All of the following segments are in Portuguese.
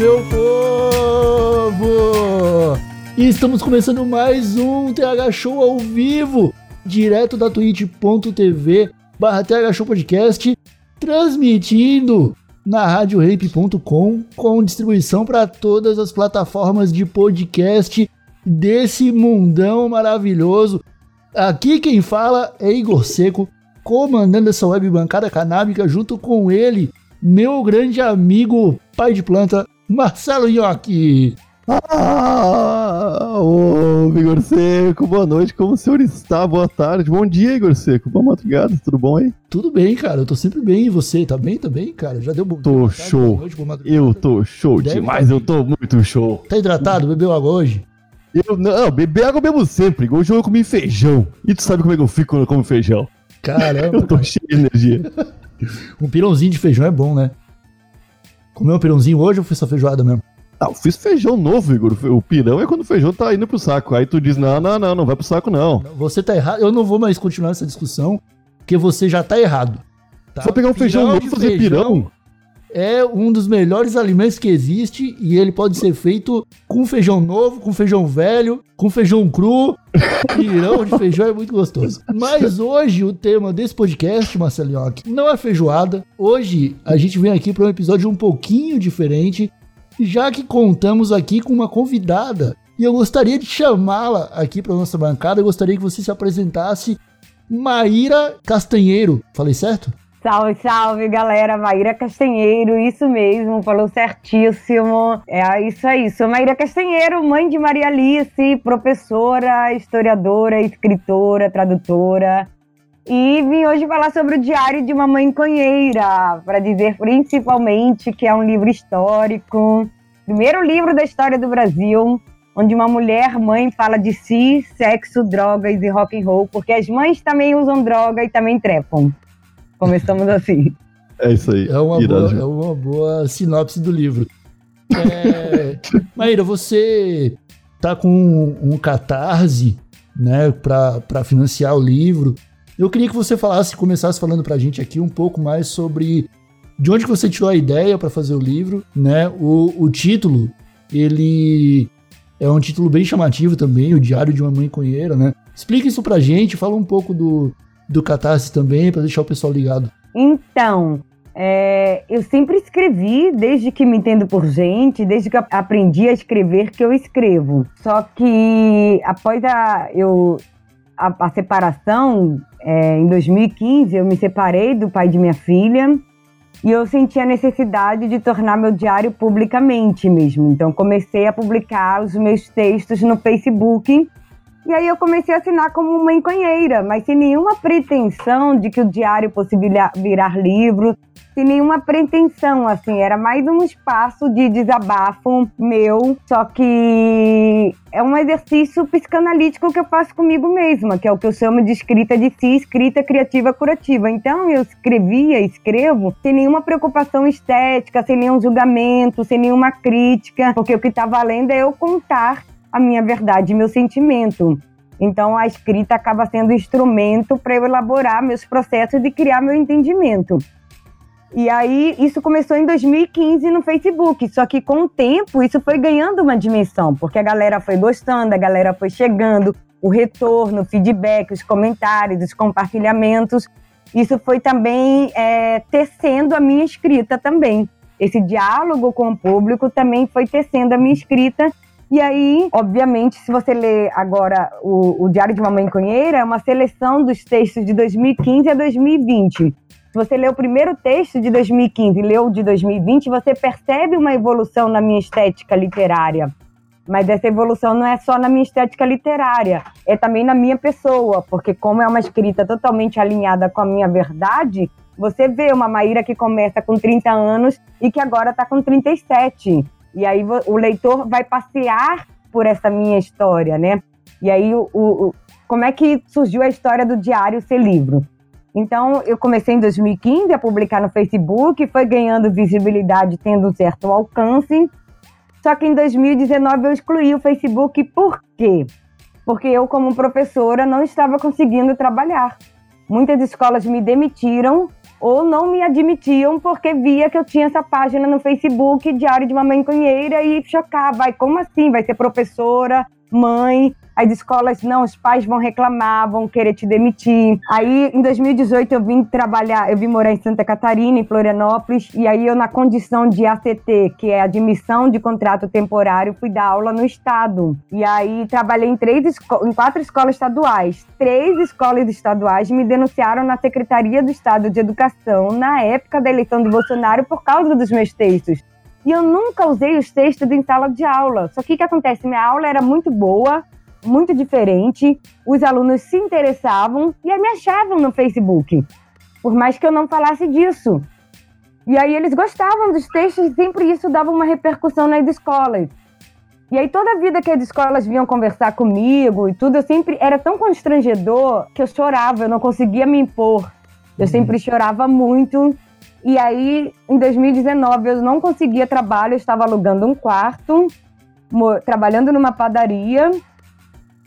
Meu povo! E estamos começando mais um TH Show ao vivo, direto da twitch.tv barra TH Show Podcast, transmitindo na radiorape.com com distribuição para todas as plataformas de podcast desse mundão maravilhoso. Aqui quem fala é Igor Seco, comandando essa web bancada canábica junto com ele, meu grande amigo, pai de planta, Marcelo Nhoque. Ah, ô, Igor Seco, boa noite, como o senhor está? Boa tarde, bom dia, Igor Seco, boa madrugada, tudo bom aí? Tudo bem, cara, eu tô sempre bem. E você, tá bem? Tá bem, cara? Já deu bom Tô tarde, show. noite. Eu tô show Deve demais, tá eu tô muito show. Tá hidratado? Bebeu água hoje? Eu, não, beber água eu bebo sempre, hoje eu comi feijão. E tu sabe como é que eu fico quando eu como feijão? Caramba, Eu tô cheio de energia. um pirãozinho de feijão é bom, né? Comeu um pirãozinho hoje ou foi só feijoada mesmo? Ah, eu fiz feijão novo, Igor. O pirão é quando o feijão tá indo pro saco. Aí tu diz, não, não, não, não vai pro saco não. Você tá errado. Eu não vou mais continuar essa discussão, porque você já tá errado. Tá? Só pegar um feijão Pirão novo de e fazer feijão pirão. É um dos melhores alimentos que existe e ele pode ser feito com feijão novo, com feijão velho, com feijão cru. Pirão de feijão é muito gostoso. Mas hoje o tema desse podcast, Marcelinhoque, não é feijoada. Hoje a gente vem aqui para um episódio um pouquinho diferente, já que contamos aqui com uma convidada. E eu gostaria de chamá-la aqui para nossa bancada. Eu gostaria que você se apresentasse, Maíra Castanheiro. Falei certo? Salve, salve, galera. Maíra Castanheiro, isso mesmo, falou certíssimo. É isso aí. Sou Maíra Castanheiro, mãe de Maria Alice, professora, historiadora, escritora, tradutora. E vim hoje falar sobre o Diário de uma Mãe Conheira, para dizer principalmente que é um livro histórico, primeiro livro da história do Brasil, onde uma mulher mãe fala de si, sexo, drogas e rock and roll, porque as mães também usam droga e também trepam. Começamos assim. É isso aí. É uma, boa, é uma boa sinopse do livro. É, Maíra, você tá com um, um catarse, né, para financiar o livro. Eu queria que você falasse, começasse falando pra gente aqui um pouco mais sobre de onde que você tirou a ideia para fazer o livro, né? O, o título, ele é um título bem chamativo também, o Diário de uma Mãe Conheira, né? Explica isso pra gente, fala um pouco do, do catarse também, para deixar o pessoal ligado. Então, é, eu sempre escrevi, desde que me entendo por gente, desde que aprendi a escrever, que eu escrevo. Só que após a, eu, a, a separação, é, em 2015, eu me separei do pai de minha filha e eu senti a necessidade de tornar meu diário publicamente mesmo. Então, comecei a publicar os meus textos no Facebook. E aí eu comecei a assinar como mãe conheira, mas sem nenhuma pretensão de que o diário fosse virar, livro, sem nenhuma pretensão, assim, era mais um espaço de desabafo meu, só que é um exercício psicanalítico que eu faço comigo mesma, que é o que eu chamo de escrita de si, escrita criativa curativa. Então eu escrevia, escrevo, sem nenhuma preocupação estética, sem nenhum julgamento, sem nenhuma crítica, porque o que está valendo é eu contar a minha verdade, meu sentimento. Então a escrita acaba sendo instrumento para eu elaborar meus processos e criar meu entendimento. E aí isso começou em 2015 no Facebook, só que com o tempo isso foi ganhando uma dimensão, porque a galera foi gostando, a galera foi chegando, o retorno, o feedback, os comentários, os compartilhamentos, isso foi também é, tecendo a minha escrita também. Esse diálogo com o público também foi tecendo a minha escrita e aí, obviamente, se você ler agora o, o Diário de uma Mãe Conheira, é uma seleção dos textos de 2015 a 2020. Se você lê o primeiro texto de 2015 e lê o de 2020, você percebe uma evolução na minha estética literária. Mas essa evolução não é só na minha estética literária, é também na minha pessoa, porque como é uma escrita totalmente alinhada com a minha verdade, você vê uma Maíra que começa com 30 anos e que agora está com 37. E aí o leitor vai passear por essa minha história, né? E aí o, o como é que surgiu a história do diário ser livro? Então, eu comecei em 2015 a publicar no Facebook, foi ganhando visibilidade, tendo um certo alcance. Só que em 2019 eu excluí o Facebook, por quê? Porque eu, como professora, não estava conseguindo trabalhar. Muitas escolas me demitiram ou não me admitiam porque via que eu tinha essa página no Facebook, Diário de uma Mãe Cunheira, e chocava. Vai, como assim? Vai ser professora, mãe, as escolas, não, os pais vão reclamar, vão querer te demitir. Aí, em 2018, eu vim trabalhar, eu vim morar em Santa Catarina, em Florianópolis, e aí eu, na condição de ACT, que é admissão de contrato temporário, fui dar aula no estado. E aí, trabalhei em, três em quatro escolas estaduais. Três escolas estaduais me denunciaram na Secretaria do Estado de Educação, na época da eleição do Bolsonaro, por causa dos meus textos. E eu nunca usei os textos em sala de aula. Só que o que acontece? Minha aula era muito boa, muito diferente, os alunos se interessavam e me achavam no Facebook, por mais que eu não falasse disso. E aí eles gostavam dos textos e sempre isso dava uma repercussão nas escolas. E aí toda a vida que as escolas vinham conversar comigo e tudo, eu sempre era tão constrangedor que eu chorava, eu não conseguia me impor. Eu uhum. sempre chorava muito. E aí, em 2019, eu não conseguia trabalho, eu estava alugando um quarto, trabalhando numa padaria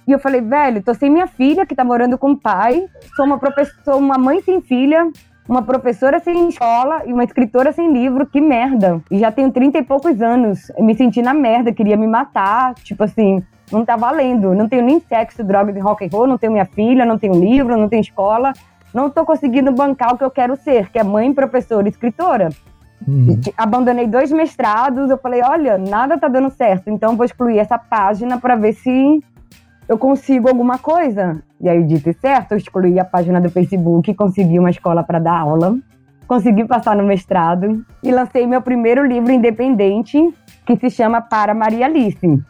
e eu falei, velho, tô sem minha filha que tá morando com o pai, sou uma professora, uma mãe sem filha, uma professora sem escola e uma escritora sem livro, que merda. E já tenho 30 e poucos anos, me senti na merda, queria me matar, tipo assim, não tá valendo, não tenho nem sexo, drogas e rock and roll, não tenho minha filha, não tenho livro, não tenho escola, não tô conseguindo bancar o que eu quero ser, que é mãe, professora, escritora. Uhum. Abandonei dois mestrados, eu falei, olha, nada tá dando certo, então vou excluir essa página para ver se eu consigo alguma coisa. E aí, dito e certo, eu excluí a página do Facebook, consegui uma escola para dar aula, consegui passar no mestrado e lancei meu primeiro livro independente, que se chama Para Maria Alice.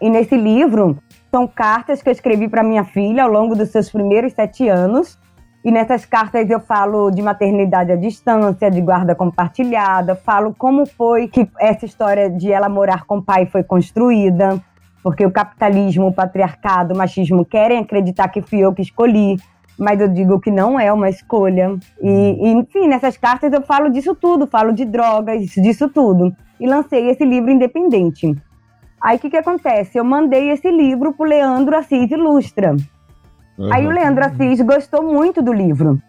E nesse livro são cartas que eu escrevi para minha filha ao longo dos seus primeiros sete anos. E nessas cartas eu falo de maternidade à distância, de guarda compartilhada, falo como foi que essa história de ela morar com o pai foi construída, porque o capitalismo, o patriarcado, o machismo querem acreditar que fui eu que escolhi, mas eu digo que não é uma escolha. E, e, enfim, nessas cartas eu falo disso tudo, falo de drogas, disso tudo. E lancei esse livro independente. Aí o que, que acontece? Eu mandei esse livro pro Leandro Assis Ilustra. Uhum. Aí o Leandro Assis gostou muito do livro.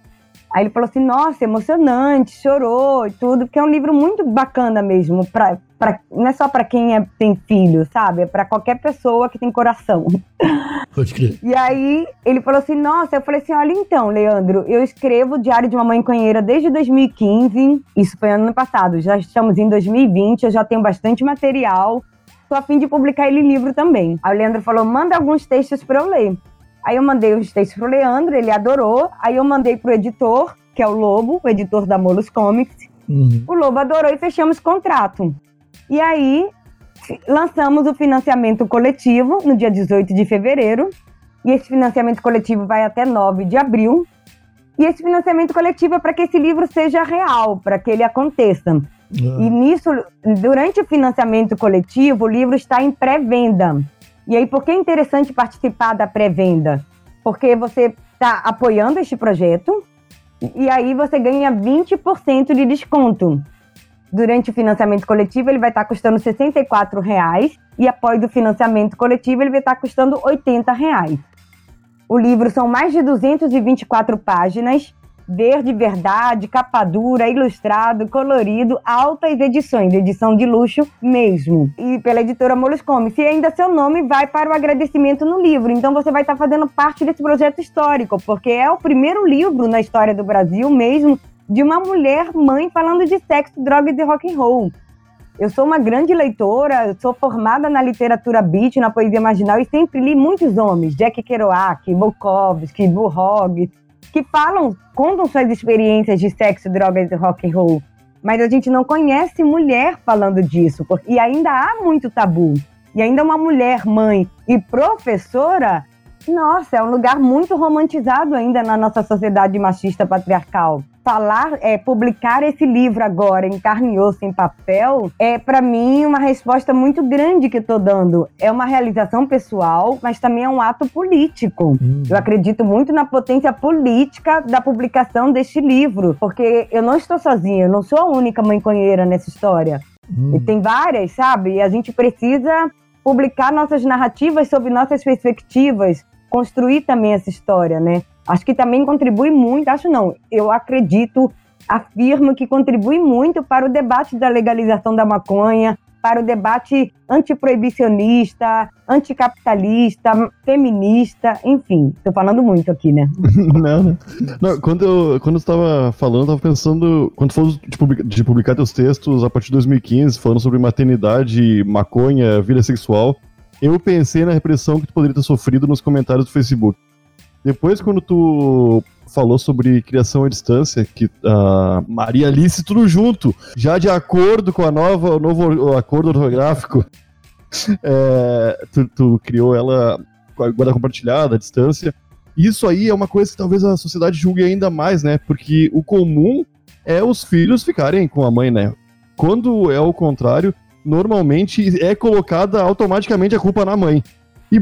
Aí ele falou assim: nossa, emocionante, chorou e tudo, porque é um livro muito bacana mesmo, pra, pra, não é só para quem é, tem filho, sabe? É para qualquer pessoa que tem coração. Pode crer. E aí ele falou assim: nossa, eu falei assim: olha então, Leandro, eu escrevo Diário de uma Mãe Conheira desde 2015, isso foi ano passado, já estamos em 2020, eu já tenho bastante material. Tô a fim de publicar ele livro também. Aí o Leandro falou: manda alguns textos para eu ler. Aí eu mandei os textos pro Leandro, ele adorou. Aí eu mandei pro editor, que é o Lobo, o editor da Molos Comics. Uhum. O Lobo adorou e fechamos contrato. E aí lançamos o financiamento coletivo no dia 18 de fevereiro. E esse financiamento coletivo vai até 9 de abril. E esse financiamento coletivo é para que esse livro seja real, para que ele aconteça. Uhum. E nisso, durante o financiamento coletivo, o livro está em pré-venda. E aí, por que é interessante participar da pré-venda? Porque você está apoiando este projeto e aí você ganha 20% de desconto. Durante o financiamento coletivo, ele vai estar tá custando R$ reais e após o financiamento coletivo, ele vai estar tá custando R$ reais. O livro são mais de 224 páginas verde verdade, capa dura, ilustrado, colorido, altas edições, edição de luxo mesmo. E pela editora Molos Comics. E ainda seu nome vai para o agradecimento no livro. Então você vai estar fazendo parte desse projeto histórico, porque é o primeiro livro na história do Brasil mesmo de uma mulher mãe falando de sexo, drogas e rock and roll. Eu sou uma grande leitora, sou formada na literatura beat, na poesia marginal e sempre li muitos homens, Jack Kerouac, Bukowski, Burrog, que falam, contam suas experiências de sexo, drogas e rock and roll. Mas a gente não conhece mulher falando disso, porque, e ainda há muito tabu. e ainda uma mulher, mãe e professora, nossa, é um lugar muito romantizado ainda na nossa sociedade machista patriarcal. Falar, é, publicar esse livro agora em carne e osso, em papel, é para mim uma resposta muito grande que estou dando. É uma realização pessoal, mas também é um ato político. Hum. Eu acredito muito na potência política da publicação deste livro, porque eu não estou sozinha, eu não sou a única mãe conheira nessa história. Hum. E tem várias, sabe? E a gente precisa publicar nossas narrativas sobre nossas perspectivas, construir também essa história, né? Acho que também contribui muito, acho não, eu acredito, afirmo que contribui muito para o debate da legalização da maconha, para o debate antiproibicionista, anticapitalista, feminista, enfim, tô falando muito aqui, né? não, não. não, quando eu quando estava falando, eu tava pensando, quando falou de publicar, de publicar teus textos a partir de 2015, falando sobre maternidade, maconha, vida sexual, eu pensei na repressão que tu poderia ter sofrido nos comentários do Facebook. Depois, quando tu falou sobre criação à distância, que a Maria Alice tudo junto, já de acordo com a nova, o novo acordo ortográfico, é, tu, tu, criou ela com a guarda compartilhada, à distância. Isso aí é uma coisa que talvez a sociedade julgue ainda mais, né? Porque o comum é os filhos ficarem com a mãe, né? Quando é o contrário, normalmente é colocada automaticamente a culpa na mãe. E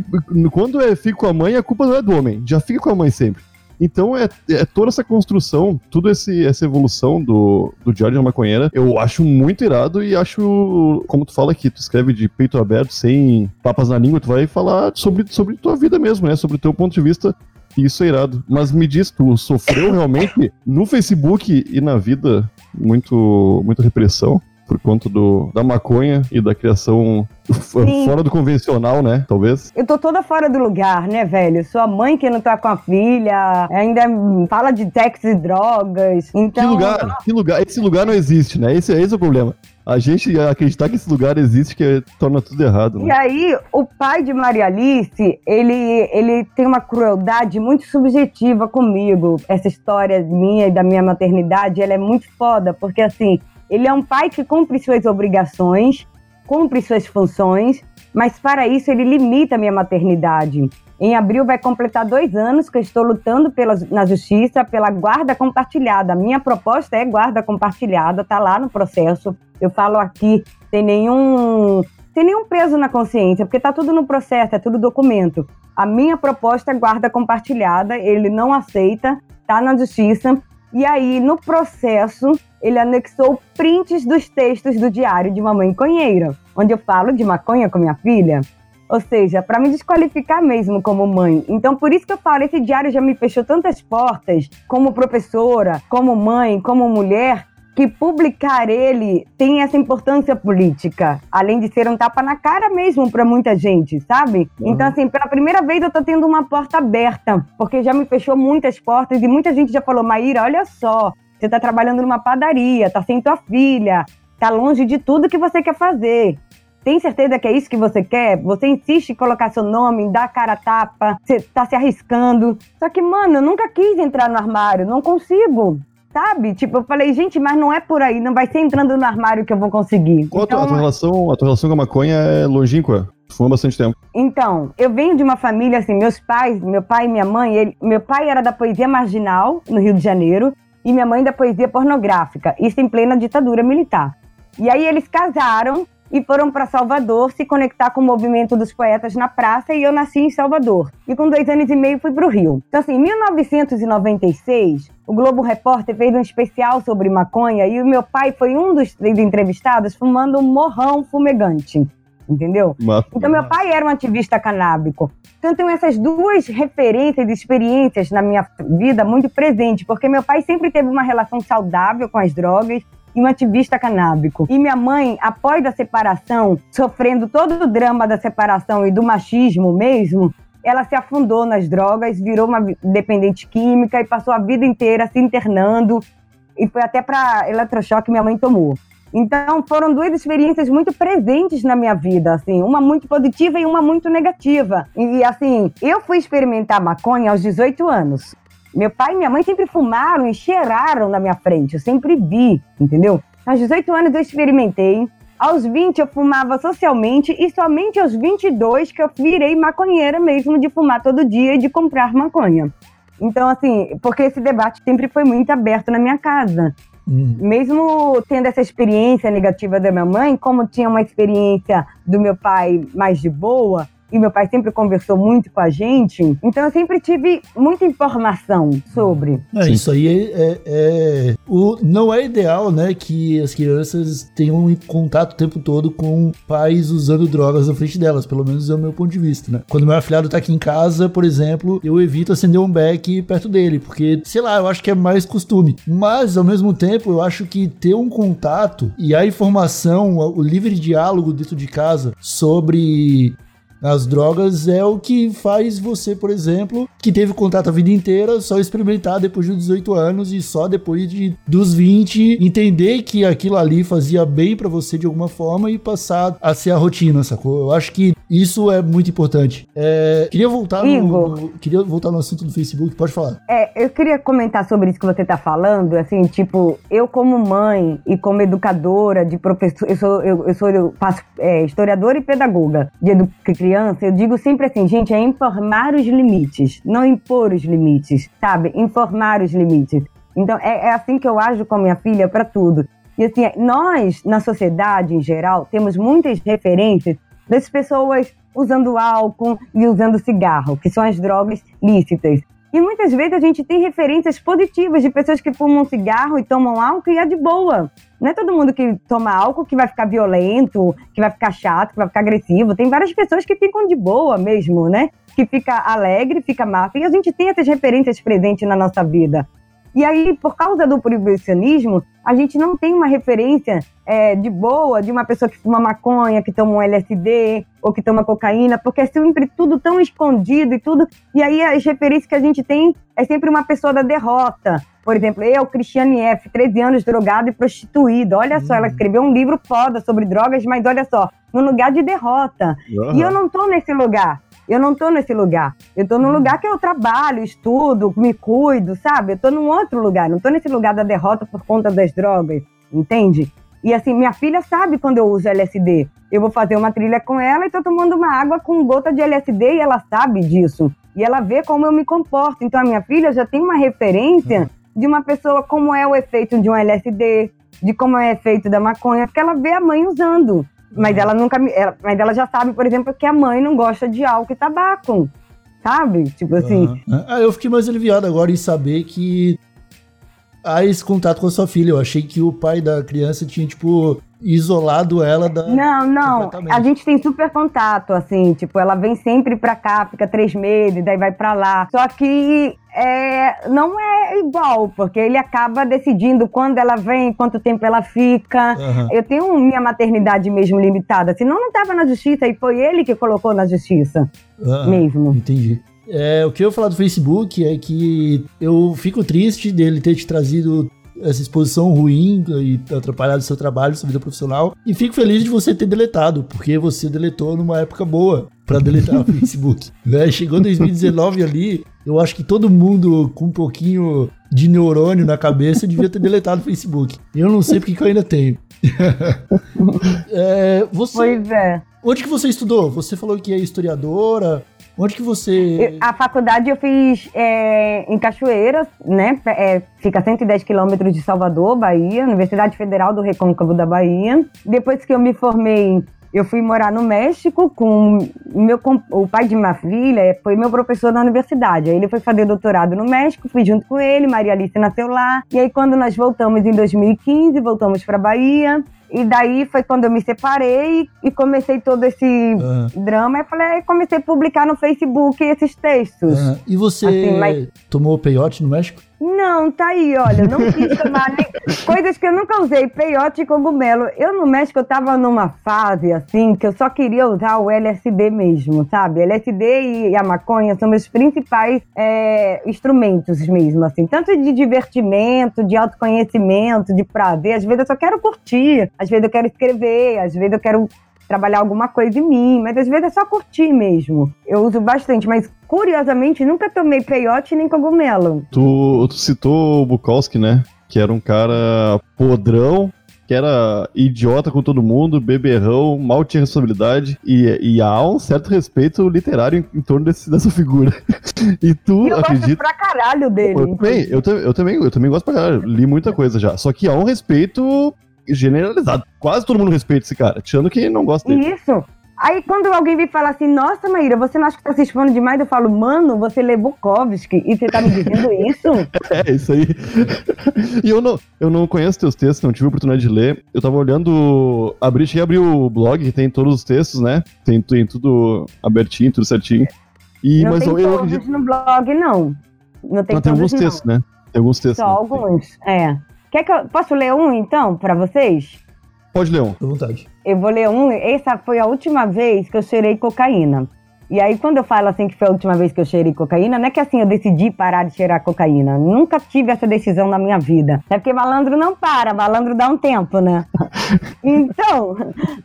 quando é fica com a mãe, a culpa não é do homem, já fica com a mãe sempre. Então é, é toda essa construção, toda essa evolução do, do Diário de uma Maconheira, eu acho muito irado e acho, como tu fala aqui, tu escreve de peito aberto, sem papas na língua, tu vai falar sobre, sobre tua vida mesmo, né? Sobre o teu ponto de vista isso é irado. Mas me diz, tu sofreu realmente no Facebook e na vida muito, muita repressão? Por conta do, da maconha e da criação Sim. fora do convencional, né? Talvez. Eu tô toda fora do lugar, né, velho? Sou a mãe que não tá com a filha, ainda fala de sexo e drogas. Então... Que lugar? Que lugar? Esse lugar não existe, né? Esse, esse é o problema. A gente acreditar que esse lugar existe que torna tudo errado. Né? E aí, o pai de Maria Alice, ele, ele tem uma crueldade muito subjetiva comigo. Essa história minha e da minha maternidade, ela é muito foda, porque assim, ele é um pai que cumpre suas obrigações, cumpre suas funções, mas para isso ele limita a minha maternidade. Em abril vai completar dois anos que eu estou lutando pela, na justiça pela guarda compartilhada. A minha proposta é guarda compartilhada, tá lá no processo. Eu falo aqui, tem nenhum, tem nenhum peso na consciência, porque tá tudo no processo, é tudo documento. A minha proposta é guarda compartilhada, ele não aceita, tá na justiça. E aí, no processo, ele anexou prints dos textos do diário de uma conheira, onde eu falo de maconha com minha filha. Ou seja, para me desqualificar mesmo como mãe. Então, por isso que eu falo, esse diário já me fechou tantas portas, como professora, como mãe, como mulher, que publicar ele tem essa importância política, além de ser um tapa na cara mesmo para muita gente, sabe? Uhum. Então, assim, pela primeira vez eu tô tendo uma porta aberta, porque já me fechou muitas portas e muita gente já falou: Maíra, olha só, você tá trabalhando numa padaria, tá sem tua filha, tá longe de tudo que você quer fazer. Tem certeza que é isso que você quer? Você insiste em colocar seu nome, dar cara a tapa, você tá se arriscando. Só que, mano, eu nunca quis entrar no armário, não consigo. Sabe? Tipo, eu falei, gente, mas não é por aí, não vai ser entrando no armário que eu vou conseguir. Qual então, a, tua, relação, a tua relação com a maconha é longínqua? Fuma bastante tempo. Então, eu venho de uma família assim, meus pais, meu pai e minha mãe, ele, meu pai era da poesia marginal no Rio de Janeiro e minha mãe da poesia pornográfica, isso em plena ditadura militar. E aí eles casaram e foram para Salvador se conectar com o movimento dos poetas na praça e eu nasci em Salvador. E com dois anos e meio fui para o Rio. Então, assim, em 1996, o Globo Repórter fez um especial sobre maconha e o meu pai foi um dos três entrevistados fumando um morrão fumegante. Entendeu? Mas... Então, meu pai era um ativista canábico. Então, eu tenho essas duas referências e experiências na minha vida muito presentes, porque meu pai sempre teve uma relação saudável com as drogas e um ativista canábico. E minha mãe, após a separação, sofrendo todo o drama da separação e do machismo mesmo, ela se afundou nas drogas, virou uma dependente química e passou a vida inteira se internando. E foi até para eletrochoque que minha mãe tomou. Então, foram duas experiências muito presentes na minha vida, assim, uma muito positiva e uma muito negativa. E, assim, eu fui experimentar maconha aos 18 anos. Meu pai e minha mãe sempre fumaram e cheiraram na minha frente, eu sempre vi, entendeu? Aos 18 anos eu experimentei, Aos 20 eu fumava socialmente e somente aos 22 que eu virei maconheira mesmo de fumar todo dia e de comprar maconha. Então, assim, porque esse debate sempre foi muito aberto na minha casa. Hum. Mesmo tendo essa experiência negativa da minha mãe, como tinha uma experiência do meu pai mais de boa, e meu pai sempre conversou muito com a gente, então eu sempre tive muita informação sobre. É, isso aí é, é- é- o, não é ideal, né, que as crianças tenham um contato o tempo todo com pais usando drogas na frente delas, pelo menos é o meu ponto de vista, né. Quando meu afilhado tá aqui em casa, por exemplo, eu evito acender um beck perto dele, porque, sei lá, eu acho que é mais costume. Mas, ao mesmo tempo, eu acho que ter um contato e a informação, o livre diálogo dentro de casa sobre as drogas é o que faz você, por exemplo, que teve contato a vida inteira, só experimentar depois dos 18 anos e só depois de, dos 20 entender que aquilo ali fazia bem pra você de alguma forma e passar a ser a rotina, sacou? Eu acho que isso é muito importante. É, queria voltar no, Igor. no- queria voltar no assunto do Facebook, pode falar. É, eu queria comentar sobre isso que você tá falando, assim, tipo, eu como mãe e como educadora de professor, eu sou, eu, eu sou, eu faço é, historiadora e pedagoga de edu- criança, eu digo sempre assim, gente, é informar os limites, não impor os limites, sabe? Informar os limites. Então, é, é assim que eu ajo com a minha filha para tudo. E assim, nós, na sociedade em geral, temos muitas referências das pessoas usando álcool e usando cigarro, que são as drogas lícitas. E muitas vezes a gente tem referências positivas de pessoas que fumam cigarro e tomam álcool e é de boa. Não é todo mundo que toma álcool que vai ficar violento, que vai ficar chato, que vai ficar agressivo. Tem várias pessoas que ficam de boa mesmo, né? Que fica alegre, fica massa. E a gente tem essas referências presentes na nossa vida. E aí, por causa do proibicionismo, a gente não tem uma referência é, de boa de uma pessoa que fuma maconha, que toma um LSD ou que toma cocaína, porque é sempre tudo tão escondido e tudo. E aí as referências que a gente tem é sempre uma pessoa da derrota. Por exemplo, eu, Cristiane F., 13 anos, drogada e prostituída. Olha só, ela escreveu um livro foda sobre drogas, mas olha só, no lugar de derrota. E eu não tô nesse lugar. Eu não tô nesse lugar. Eu tô num lugar que eu trabalho, estudo, me cuido, sabe? Eu tô num outro lugar. Não tô nesse lugar da derrota por conta das drogas, entende? E assim, minha filha sabe quando eu uso LSD. Eu vou fazer uma trilha com ela e tô tomando uma água com gota de LSD e ela sabe disso. E ela vê como eu me comporto. Então a minha filha já tem uma referência de uma pessoa como é o efeito de um LSD, de como é o efeito da maconha, porque ela vê a mãe usando. Mas ela nunca ela- mas ela já sabe, por exemplo, que a mãe não gosta de álcool e tabaco. Sabe? Tipo assim, Aham. Ah, eu fiquei mais aliviado agora em saber que há esse contato com a sua filha. Eu achei que o pai da criança tinha, tipo, isolado ela da. Não, não. A gente tem super contato, assim, tipo, ela vem sempre pra cá, fica três meses, daí vai pra lá. Só que é, não é igual, porque ele acaba decidindo quando ela vem, quanto tempo ela fica. Aham. Eu tenho minha maternidade mesmo limitada, senão não tava na justiça e foi ele que colocou na justiça Ah, mesmo. Entendi. É, o que eu ia falar do Facebook é que eu fico triste dele ter te trazido essa exposição ruim e atrapalhado seu trabalho, sua vida profissional. E fico feliz de você ter deletado, porque você deletou numa época boa pra deletar o Facebook. né? Chegou 2019 ali, eu acho que todo mundo com um pouquinho de neurônio na cabeça devia ter deletado o Facebook. Eu não sei porque que eu ainda tenho. É, você, Pois é. onde que você estudou? Você falou que é historiadora. Onde que você. A faculdade eu fiz é, em Cachoeira, né? É, fica a 110 quilômetros de Salvador, Bahia, Universidade Federal do Recôncavo da Bahia. Depois que eu me formei, eu fui morar no México com meu o pai de minha filha, é, foi meu professor na universidade. Aí ele foi fazer doutorado no México, fui junto com ele, Maria Alice nasceu lá. E aí quando nós voltamos em 2015, voltamos para Bahia. E daí foi quando eu me separei e comecei todo esse Ah, drama. Eu falei, aí comecei a publicar no Facebook esses textos. ah, e você Assim, mas- tomou peiote no México? Não, tá aí, olha, não quis tomar nem... coisas que eu nunca usei, peiote e cogumelo. Eu no México eu tava numa fase assim que eu só queria usar o LSD mesmo, sabe? LSD e a maconha são meus principais é, instrumentos mesmo, assim, tanto de divertimento, de autoconhecimento, de prazer. Às vezes eu só quero curtir, às vezes eu quero escrever, às vezes eu quero trabalhar alguma coisa em mim, mas às vezes é só curtir mesmo. Eu uso bastante, mas curiosamente nunca tomei peiote nem cogumelo. Tu, tu citou o Bukowski, né? Que era um cara podrão, que era idiota com todo mundo, beberrão, mal tinha responsabilidade, e, e há um certo respeito literário em, em torno desse, dessa figura. e tu E eu gosto acredita. pra caralho dele. Eu também, eu, eu também, eu também gosto pra caralho. Li muita coisa já. Só que há um respeito generalizado. Quase todo mundo respeita esse cara, tirando quem não gosta dele. Isso. Aí quando alguém me fala assim, nossa, Maíra, você não acha que tá se expondo demais? Eu falo, mano, você lê Bukowski e você tá me dizendo isso? É, isso aí. e eu não, eu não conheço teus textos, não tive a oportunidade de ler. Eu tava olhando. Abri, cheguei a abrir o blog, que tem todos os textos, né? Tem, tem tudo abertinho, tudo certinho. E, não mas tem eu, eu acredito. no blog, não. Não tem Não, tem alguns não. textos, né? Tem alguns textos. Só né? alguns, é. Quer que eu... Posso ler um, então, pra vocês? Pode ler um. À vontade. Eu vou ler um. Essa foi a última vez que eu cheirei cocaína. E aí, quando eu falo assim que foi a última vez que eu cheirei cocaína, não é que assim eu decidi parar de cheirar cocaína. Nunca tive essa decisão na minha vida. É porque malandro não para, malandro dá um tempo, né? então,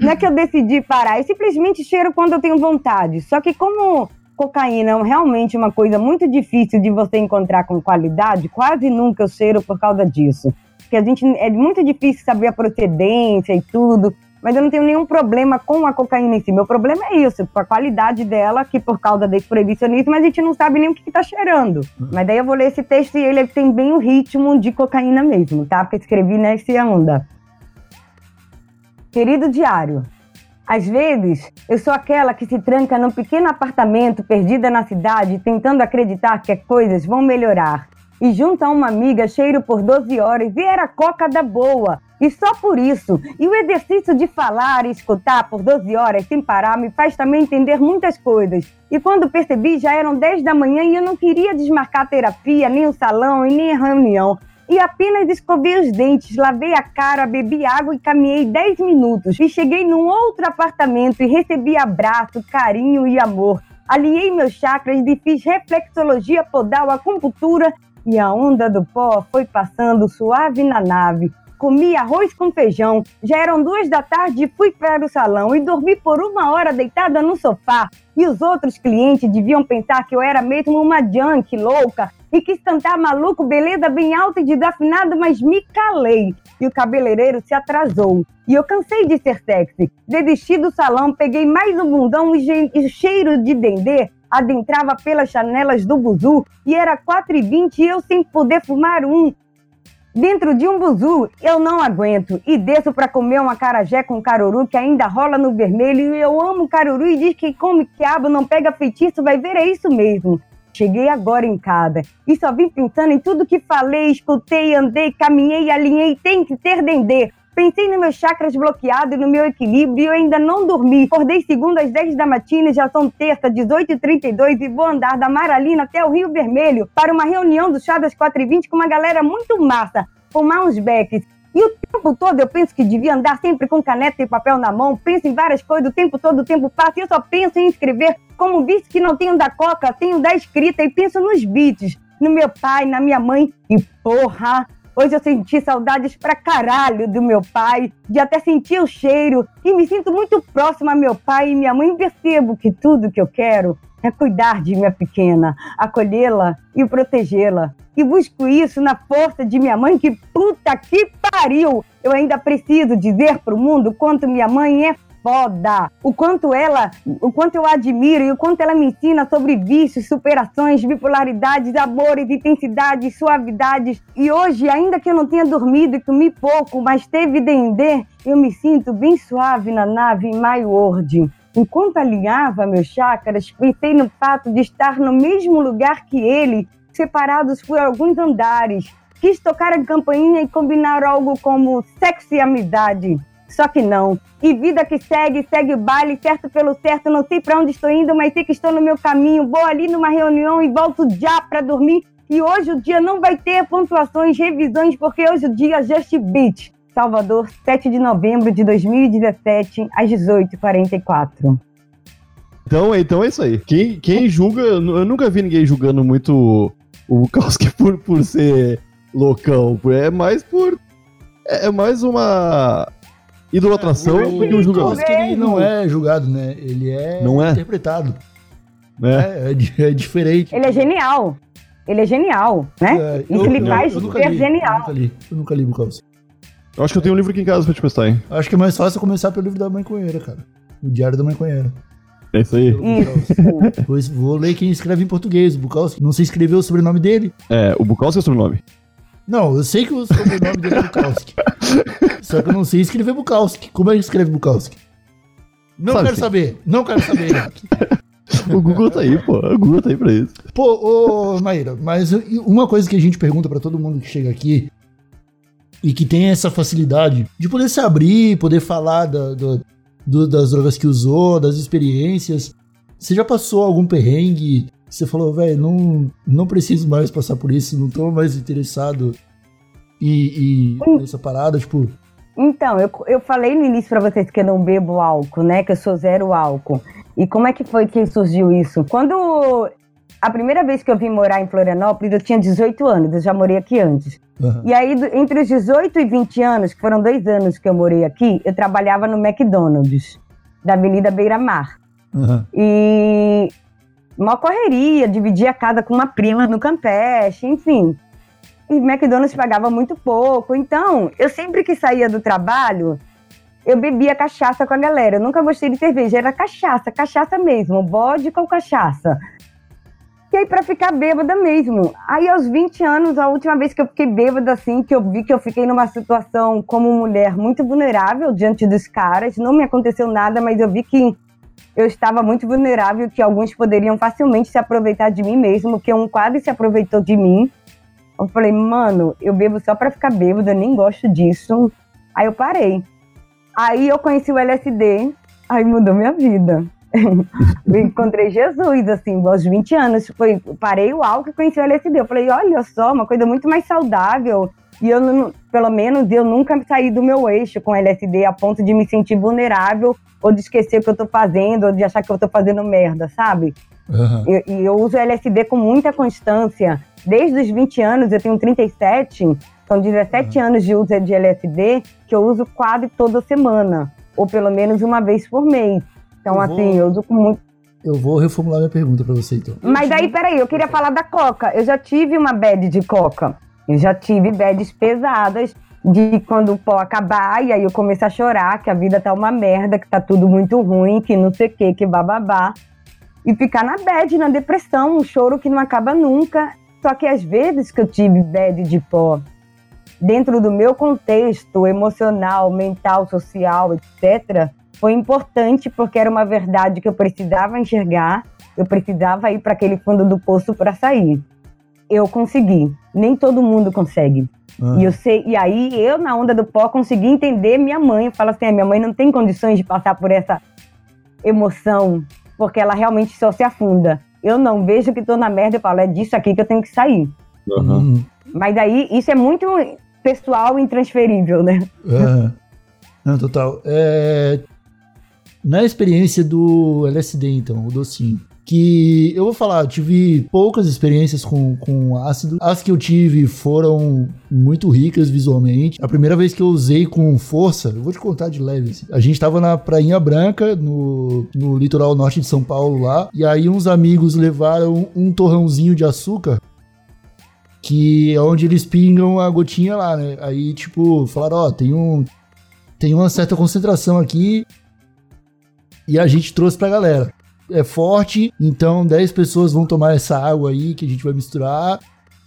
não é que eu decidi parar, eu simplesmente cheiro quando eu tenho vontade. Só que como cocaína é realmente uma coisa muito difícil de você encontrar com qualidade, quase nunca eu cheiro por causa disso. Porque a gente é muito difícil saber a procedência e tudo. Mas eu não tenho nenhum problema com a cocaína em si. Meu problema é isso, com a qualidade dela, que por causa desse proibicionismo a gente não sabe nem o que, que tá cheirando. Mas daí eu vou ler esse texto e ele tem bem o ritmo de cocaína mesmo, tá? Porque escrevi nesse onda. Querido diário, às vezes eu sou aquela que se tranca num pequeno apartamento perdida na cidade, tentando acreditar que as coisas vão melhorar. E junto a uma amiga cheiro por 12 horas e era coca da boa. E só por isso. E o exercício de falar e escutar por 12 horas sem parar me faz também entender muitas coisas. E quando percebi, já eram 10 da manhã e eu não queria desmarcar a terapia, nem o salão e nem a reunião. E apenas escovei os dentes, lavei a cara, bebi água e caminhei 10 minutos. E cheguei num outro apartamento e recebi abraço, carinho e amor. Alinhei meus chakras e fiz reflexologia podal, acupuntura e a onda do pó foi passando suave na nave. Comi arroz com feijão. Já eram duas da tarde e fui para o salão e dormi por uma hora deitada no sofá. E os outros clientes deviam pensar que eu era mesmo uma junk louca e quis cantar maluco, beleza bem alta e desafinado, mas me calei. E o cabeleireiro se atrasou. E eu cansei de ser sexy. Desisti do salão, peguei mais um bundão e, cheiro de dendê adentrava pelas janelas do buzu e era 4h20 e eu sem poder fumar um. Dentro de um buzu, eu não aguento e desço para comer uma carajé com caruru que ainda rola no vermelho e eu amo caruru e diz que come quiabo não pega feitiço, vai ver, é isso mesmo. Cheguei agora em casa e só vim pensando em tudo que falei, escutei, andei, caminhei, alinhei, tem que ter dendê. Pensei nos meus chakras bloqueados e no meu equilíbrio e eu ainda não dormi. Acordei segunda às 10 da matina, já são terça, 18h32 e vou andar da Maralina até o Rio Vermelho para uma reunião do chá das 4h20 com uma galera muito massa, fumar uns becks. E o tempo todo eu penso que devia andar sempre com caneta e papel na mão, penso em várias coisas, o tempo todo o tempo passa e eu só penso em escrever. Como visto que não tenho da coca, tenho da escrita e penso nos beats, no meu pai, na minha mãe e porra, Hoje eu senti saudades pra caralho do meu pai, de até sentir o cheiro, e me sinto muito próxima a meu pai e minha mãe. Percebo que tudo que eu quero é cuidar de minha pequena, acolhê-la e protegê-la. E busco isso na força de minha mãe, que puta que pariu! Eu ainda preciso dizer pro mundo quanto minha mãe é foda. O quanto ela, o quanto eu admiro e o quanto ela me ensina sobre vícios, superações, bipolaridades, amores, intensidades, suavidades. E hoje, ainda que eu não tenha dormido e comi pouco, mas teve dendê, eu me sinto bem suave na nave My World. Enquanto alinhava meus chakras, pensei no fato de estar no mesmo lugar que ele, separados por alguns andares. Quis tocar a campainha e combinar algo como sexo e amizade. Só que não. E vida que segue, segue o baile, certo pelo certo. Não sei pra onde estou indo, mas sei que estou no meu caminho. Vou ali numa reunião e volto já pra dormir. E hoje o dia não vai ter pontuações, revisões, porque hoje o dia Just Beat. Salvador, 7 de novembro de 2017, às 18h44. Então, então é isso aí. Quem, quem julga, eu nunca vi ninguém julgando muito o Bukowski por, por ser loucão. É mais por. É mais uma idolatração do que um julgamento. Bukowski, ele não é julgado, né? Ele é, Não é? interpretado. Né? É, é, di- é diferente. Ele é genial. Ele é genial, né? É, Isso ele faz nunca ser li, genial. Eu nunca li, eu nunca li. Eu acho que eu tenho um livro aqui em casa pra te prestar, hein? Acho que é mais fácil começar pelo livro da Mãe Conheira, cara. O Diário da Mãe Conheira. É isso aí. Isso. Vou ler quem escreve em português, o Bukowski. Não sei escrever o sobrenome dele. É, o Bukowski é o sobrenome. Não, eu sei que o sobrenome dele é Bukowski. Só que eu não sei escrever Bukowski. Como é que escreve Bukowski? Não Sabe quero sim. saber. Não quero saber. O Google tá aí, pô. O Google tá aí pra isso. Pô, ô, Maíra, mas uma coisa que a gente pergunta pra todo mundo que chega aqui e que tem essa facilidade de poder se abrir, poder falar da- do- do- das drogas que usou, das experiências. Você já passou algum perrengue? Você falou, velho, não, não preciso mais passar por isso, não tô mais interessado e, e nessa parada, tipo, Então, eu, eu falei no início pra vocês que eu não bebo álcool, né? Que eu sou zero álcool. E como é que foi que surgiu isso? Quando a primeira vez que eu vim morar em Florianópolis, eu tinha 18 anos, eu já morei aqui antes. aham, E aí, entre os 18 e 20 anos, que foram dois anos que eu morei aqui, eu trabalhava no McDonald's, da Avenida Beira Mar. aham, E uma correria, dividia a casa com uma prima no Campeche, enfim. E McDonald's pagava muito pouco. Então, eu sempre que saía do trabalho, eu bebia cachaça com a galera. Eu nunca gostei de cerveja, era cachaça, cachaça mesmo, bode com cachaça. E aí, pra ficar bêbada mesmo. Aí, aos 20 anos, a última vez que eu fiquei bêbada, assim, que eu vi que eu fiquei numa situação como mulher muito vulnerável diante dos caras, não me aconteceu nada, mas eu vi que eu estava muito vulnerável, que alguns poderiam facilmente se aproveitar de mim mesmo, que um quase se aproveitou de mim. Eu falei, mano, eu bebo só pra ficar bêbado, eu nem gosto disso. Aí eu parei. Aí eu conheci o LSD, aí mudou minha vida. eu encontrei Jesus, assim, aos 20 anos. Foi, parei o álcool e conheci o LSD. Eu falei, olha só, uma coisa muito mais saudável. E eu, não- pelo menos, eu nunca saí do meu eixo com LSD a ponto de me sentir vulnerável ou de esquecer o que eu tô fazendo, ou de achar que eu tô fazendo merda, sabe? Eu- E eu, uso LSD com muita constância. Desde os 20 anos, eu tenho 37, são 17 anos de uso de LSD que eu uso quase toda semana, ou pelo menos uma vez por mês. Então, Eu assim, vou- eu uso com muito. Eu vou reformular minha pergunta pra você, então. Mas daí, peraí, eu queria falar da coca. Eu já tive uma bad de coca. Eu já tive bads pesadas de quando o pó acabar, e aí eu começo a chorar, que a vida tá uma merda, que tá tudo muito ruim, que não sei o que, que bababá. E ficar na bad, na depressão, um choro que não acaba nunca. Só que às vezes que eu tive bad de pó, dentro do meu contexto emocional, mental, social, etc., foi importante porque era uma verdade que eu precisava enxergar, eu precisava ir para aquele fundo do poço para sair. Eu consegui. Nem todo mundo consegue. Aham. E eu sei, e aí eu na onda do pó consegui entender minha mãe, eu falo assim, "Ah, minha mãe não tem condições de passar por essa emoção, porque ela realmente só se afunda. Eu não vejo que tô na merda e falo, é disso aqui que eu tenho que sair. Uhum. Mas aí isso é muito pessoal e intransferível, né? Aham. Não, total. É, Na experiência do LSD, então, o docinho. Que eu vou falar, eu tive poucas experiências com, com ácido. As que eu tive foram muito ricas visualmente. A primeira vez que eu usei com força, eu vou te contar de leve. assim. A gente tava na Prainha Branca, no, no litoral norte de São Paulo lá. E aí uns amigos levaram um torrãozinho de açúcar que é onde eles pingam a gotinha lá, né? Aí, tipo, falaram, ó, tem um tem uma certa concentração aqui e a gente trouxe pra galera. É forte, então 10 pessoas vão tomar essa água aí que a gente vai misturar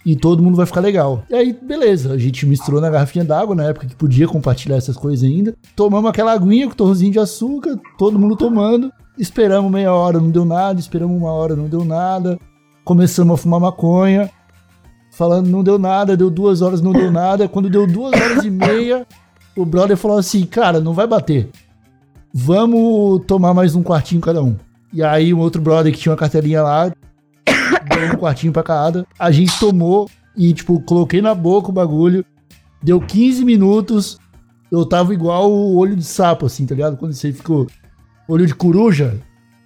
e todo mundo vai ficar legal. E aí, beleza, a gente misturou na garrafinha d'água, na época que podia compartilhar essas coisas ainda. Tomamos aquela aguinha com torrozinho de açúcar, todo mundo tomando. Esperamos meia hora, não deu nada. Esperamos uma hora, não deu nada. Começamos a fumar maconha falando não deu nada, deu duas horas, não deu nada. Quando deu duas horas e meia, o brother falou assim, cara, não vai bater. Vamos tomar mais um quartinho cada um. E aí um outro brother que tinha uma cartelinha lá, deu um quartinho pra cada. A gente tomou e, tipo, coloquei na boca o bagulho. Deu 15 minutos, eu tava igual o olho de sapo, assim, tá ligado? Quando você ficou olho de coruja,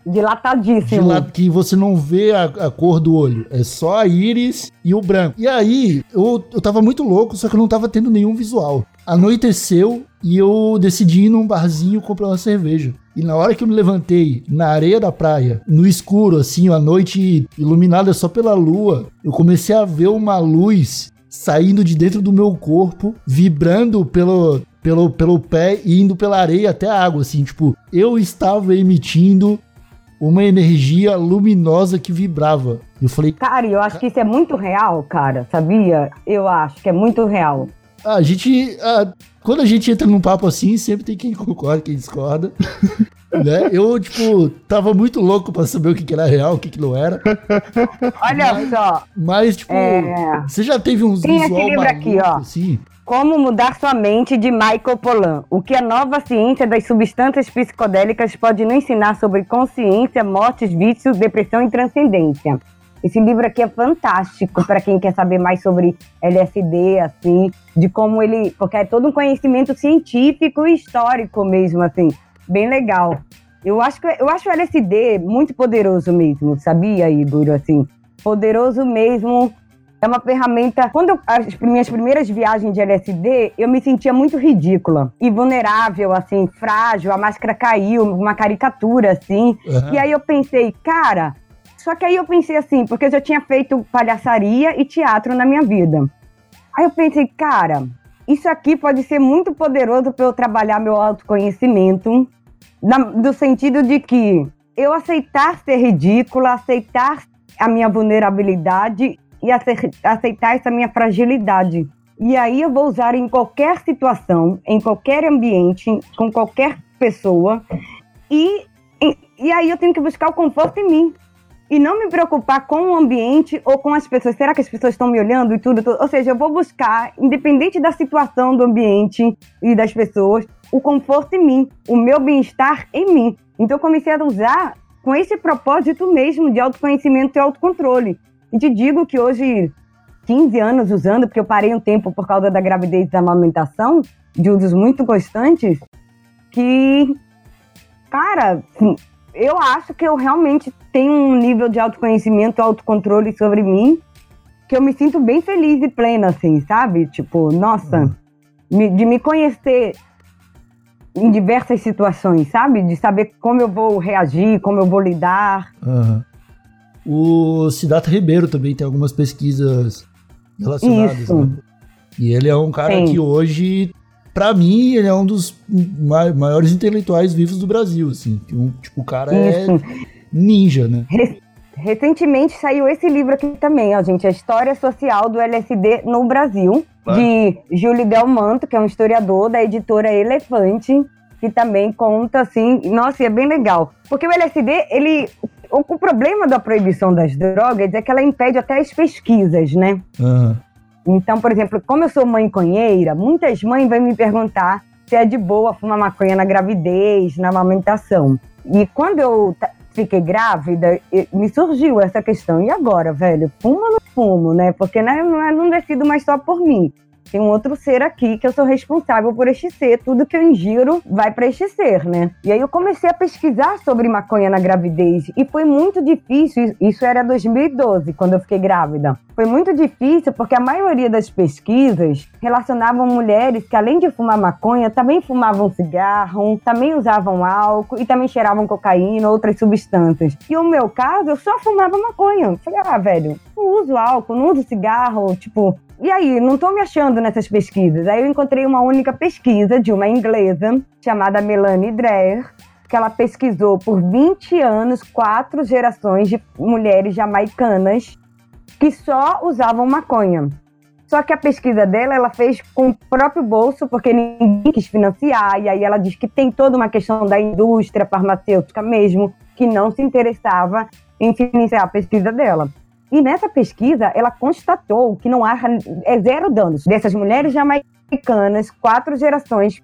Dilatadíssimo. que você não vê a, a cor do olho. É só a íris e o branco. E aí, eu, eu tava muito louco, só que eu não tava tendo nenhum visual. Anoiteceu e eu decidi ir num barzinho comprar uma cerveja. E na hora que eu me levantei na areia da praia, no escuro, assim, a noite iluminada só pela lua, eu comecei a ver uma luz saindo de dentro do meu corpo, vibrando pelo, pelo, pelo pé e indo pela areia até a água, assim, tipo, eu estava emitindo uma energia luminosa que vibrava. Eu falei, Cara, eu acho que isso é muito real, cara, sabia? Eu acho que é muito real. a gente. ah, quando a gente entra num papo assim, sempre tem quem concorda, quem discorda. né? Eu, tipo, tava muito louco pra saber o que, que era real, o que, que não era. Olha só, Mas, tipo, É. você já teve uns Tem esse livro aqui, maluco, ó. assim? Como Mudar Sua Mente, de Michael Pollan. O que a nova ciência das substâncias psicodélicas pode nos ensinar sobre consciência, mortes, vícios, depressão e transcendência. Esse livro aqui é fantástico para quem quer saber mais sobre LSD, assim, de como ele. Porque é todo um conhecimento científico e histórico mesmo, assim. Bem legal. Eu acho, que, eu acho o LSD muito poderoso mesmo, sabia, Igor? Assim, poderoso mesmo. É uma ferramenta. Quando eu, as minhas primeiras viagens de LSD, eu me sentia muito ridícula e vulnerável, assim, frágil. A máscara caiu, uma caricatura, assim. Aham. E aí eu pensei, cara. Só que aí eu pensei assim, porque eu já tinha feito palhaçaria e teatro na minha vida. Aí eu pensei, cara, isso aqui pode ser muito poderoso para eu trabalhar meu autoconhecimento, na- do sentido de que eu aceitar ser ridícula, aceitar a minha vulnerabilidade e ace- aceitar essa minha fragilidade. E aí eu vou usar em qualquer situação, em qualquer ambiente, com qualquer pessoa. E, e, e aí eu tenho que buscar o conforto em mim. E não me preocupar com o ambiente ou com as pessoas. Será que as pessoas estão me olhando e tudo, tudo? Ou seja, eu vou buscar, independente da situação do ambiente e das pessoas, o conforto em mim, o meu bem-estar em mim. Então eu comecei a usar com esse propósito mesmo de autoconhecimento e autocontrole. E te digo que hoje, 15 anos usando, porque eu parei um tempo por causa da gravidez e da amamentação, de usos muito constantes, que, cara, eu acho que eu realmente tenho um nível de autoconhecimento, autocontrole sobre mim, que eu me sinto bem feliz e plena, assim, sabe? Tipo, nossa, me- de me conhecer em diversas situações, sabe? De saber como eu vou reagir, como eu vou lidar. Aham. O Siddhartha Ribeiro também tem algumas pesquisas relacionadas. Né? E ele é um cara Tem. que hoje, pra mim, ele é um dos ma- maiores intelectuais vivos do Brasil, assim. Um, tipo, o cara Isso. é ninja, né? Recentemente saiu esse livro aqui também, ó, gente, A História Social do LSD no Brasil, de Júlio Del Manto, que é um historiador da editora Elefante, que também conta, assim, nossa, e é bem legal. Porque o LSD, ele... O, o problema da proibição das drogas é que ela impede até as pesquisas, né? Aham. Então, por exemplo, como eu sou mãe conheira, muitas mães vêm me perguntar se é de boa fumar maconha na gravidez, na amamentação. E quando eu fiquei grávida, me surgiu essa questão. E agora, velho? Fumo ou não fumo, né? Porque né, não, é- não decido mais só por mim. Tem um outro ser aqui que eu sou responsável por este ser. Tudo que eu ingiro vai para este ser, né? E aí eu comecei a pesquisar sobre maconha na gravidez. E foi muito difícil. Isso era 2012, quando eu fiquei grávida. Foi muito difícil porque a maioria das pesquisas relacionavam mulheres que, além de fumar maconha, também fumavam cigarro, também usavam álcool e também cheiravam cocaína, outras substâncias. E o meu caso, eu só fumava maconha. Eu Falei, ah, velho, não uso álcool, não uso cigarro, tipo. E aí, não tô me achando nessas pesquisas. Aí eu encontrei uma única pesquisa de uma inglesa chamada Melanie Dreher, que ela pesquisou por 20 anos quatro gerações de mulheres jamaicanas que só usavam maconha. Só que a pesquisa dela, ela fez com o próprio bolso, porque ninguém quis financiar, e aí ela diz que tem toda uma questão da indústria farmacêutica mesmo, que não se interessava em financiar a pesquisa dela. E nessa pesquisa, ela constatou que não há é zero danos dessas mulheres jamaicanas, quatro gerações,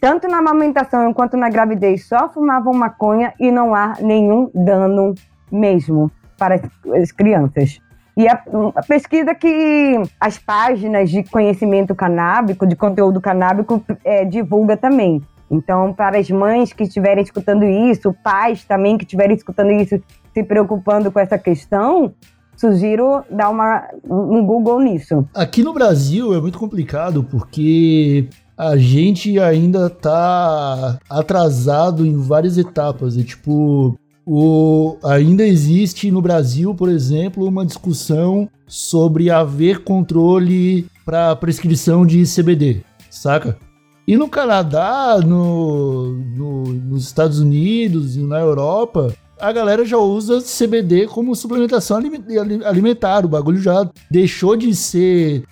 tanto na amamentação quanto na gravidez, só fumavam maconha e não há nenhum dano mesmo para as- as crianças. E a, a pesquisa que as páginas de conhecimento canábico, de conteúdo canábico, é, divulga também. Então, para as mães que estiverem escutando isso, pais também que estiverem escutando isso, se preocupando com essa questão, sugiro dar uma, um Google nisso. Aqui no Brasil é muito complicado porque a gente ainda tá atrasado em várias etapas. E tipo, o, ainda existe no Brasil, por exemplo, uma discussão sobre haver controle para prescrição de CBD, saca? E no Canadá, no, no- nos Estados Unidos e na Europa, a galera já usa CBD como suplementação alime- ali- alimentar. O bagulho já deixou de ser